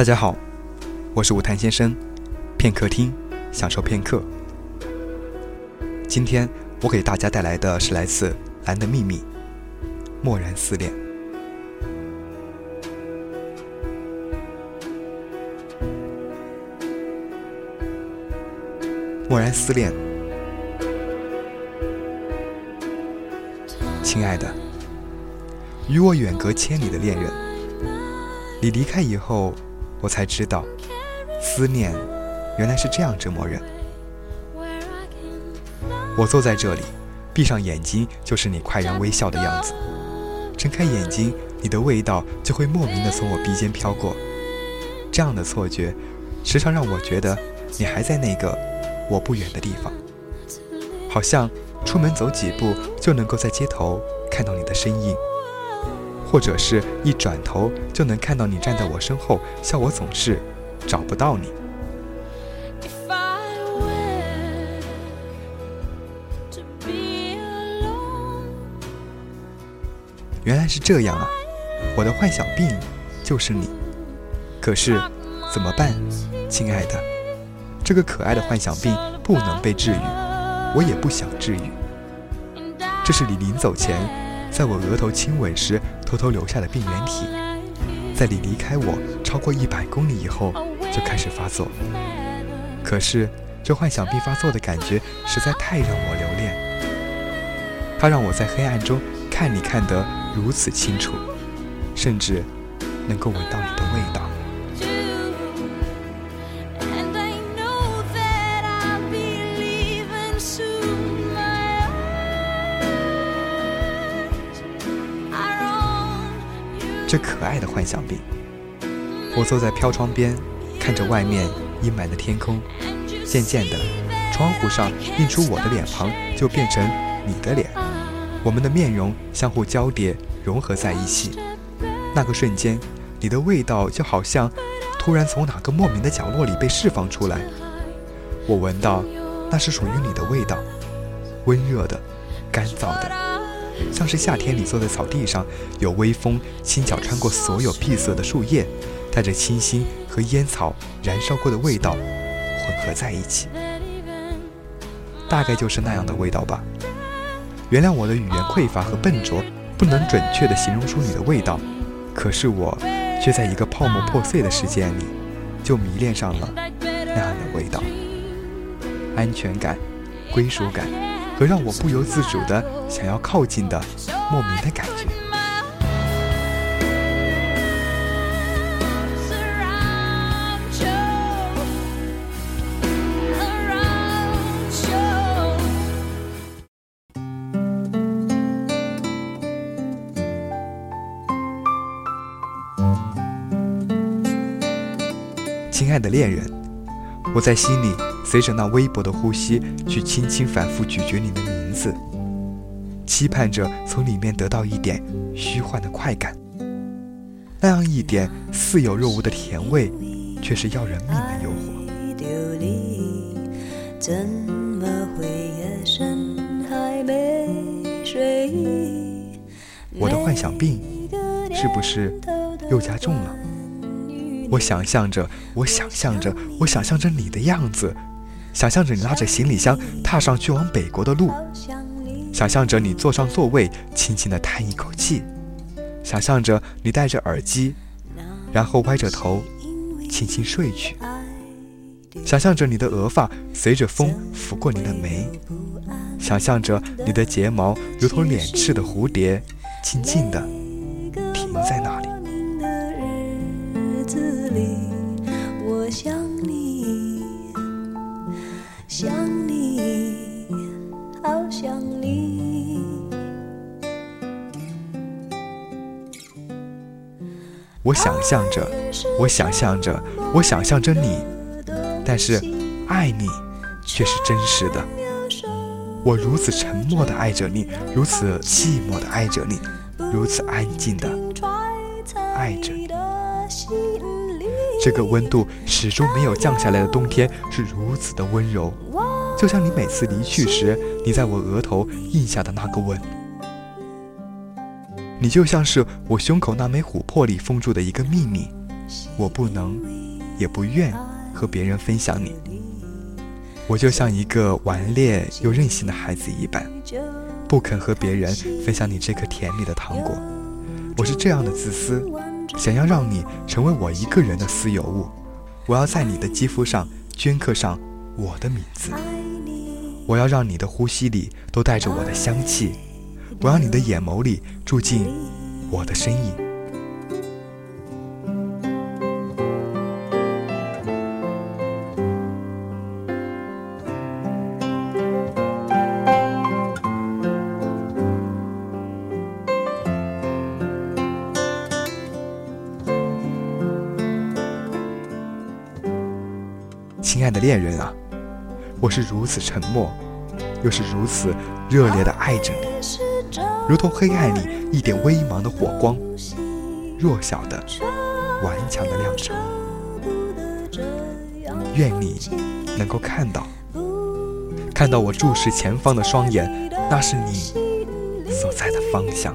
大家好，我是武谭先生，片刻听，享受片刻。今天我给大家带来的是来自《蓝的秘密》，默然思恋。默然思恋，亲爱的，与我远隔千里的恋人，你离开以后。我才知道，思念原来是这样折磨人。我坐在这里，闭上眼睛就是你快然微笑的样子，睁开眼睛，你的味道就会莫名的从我鼻尖飘过。这样的错觉，时常让我觉得你还在那个我不远的地方，好像出门走几步就能够在街头看到你的身影。或者是一转头就能看到你站在我身后，笑我总是找不到你。原来是这样啊！我的幻想病就是你。可是怎么办，亲爱的？这个可爱的幻想病不能被治愈，我也不想治愈。这是你临走前。在我额头亲吻时偷偷留下的病原体，在你离开我超过一百公里以后就开始发作。可是这幻想病发作的感觉实在太让我留恋，它让我在黑暗中看你看得如此清楚，甚至能够闻到你的味道。这可爱的幻想病。我坐在飘窗边，看着外面阴霾的天空，渐渐的，窗户上映出我的脸庞，就变成你的脸，我们的面容相互交叠，融合在一起。那个瞬间，你的味道就好像突然从哪个莫名的角落里被释放出来。我闻到，那是属于你的味道，温热的，干燥的。像是夏天里坐在草地上，有微风轻巧穿过所有碧色的树叶，带着清新和烟草燃烧过的味道混合在一起，大概就是那样的味道吧。原谅我的语言匮乏和笨拙，不能准确地形容出你的味道，可是我却在一个泡沫破碎的时间里，就迷恋上了那样的味道，安全感，归属感。和让我不由自主的想要靠近的莫名的感觉。亲爱的恋人，我在心里。随着那微薄的呼吸，去轻轻反复咀嚼你的名字，期盼着从里面得到一点虚幻的快感。那样一点似有若无的甜味，却是要人命的诱惑。我的幻想病是不是又加重了？我想象着，我想象着，我想象着你的样子。想象着你拉着行李箱踏上去往北国的路，想象着你坐上座位，轻轻地叹一口气，想象着你戴着耳机，然后歪着头，轻轻睡去，想象着你的额发随着风拂过你的眉，想象着你的睫毛如同脸翅的蝴蝶，静静地我想象着，我想象着，我想象着你，但是爱你却是真实的。我如此沉默的爱着你，如此寂寞的爱着你，如此安静的爱着你。这个温度始终没有降下来的冬天是如此的温柔，就像你每次离去时，你在我额头印下的那个吻。你就像是我胸口那枚琥珀里封住的一个秘密，我不能，也不愿和别人分享你。我就像一个顽劣又任性的孩子一般，不肯和别人分享你这颗甜蜜的糖果。我是这样的自私，想要让你成为我一个人的私有物。我要在你的肌肤上镌刻上我的名字，我要让你的呼吸里都带着我的香气，我要你的眼眸里住进我的身影。亲爱的恋人啊，我是如此沉默，又是如此热烈的爱着你，如同黑暗里一点微茫的火光，弱小的、顽强的亮着。愿你能够看到，看到我注视前方的双眼，那是你所在的方向。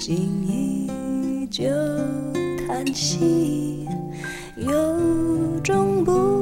心依旧叹息，有种不。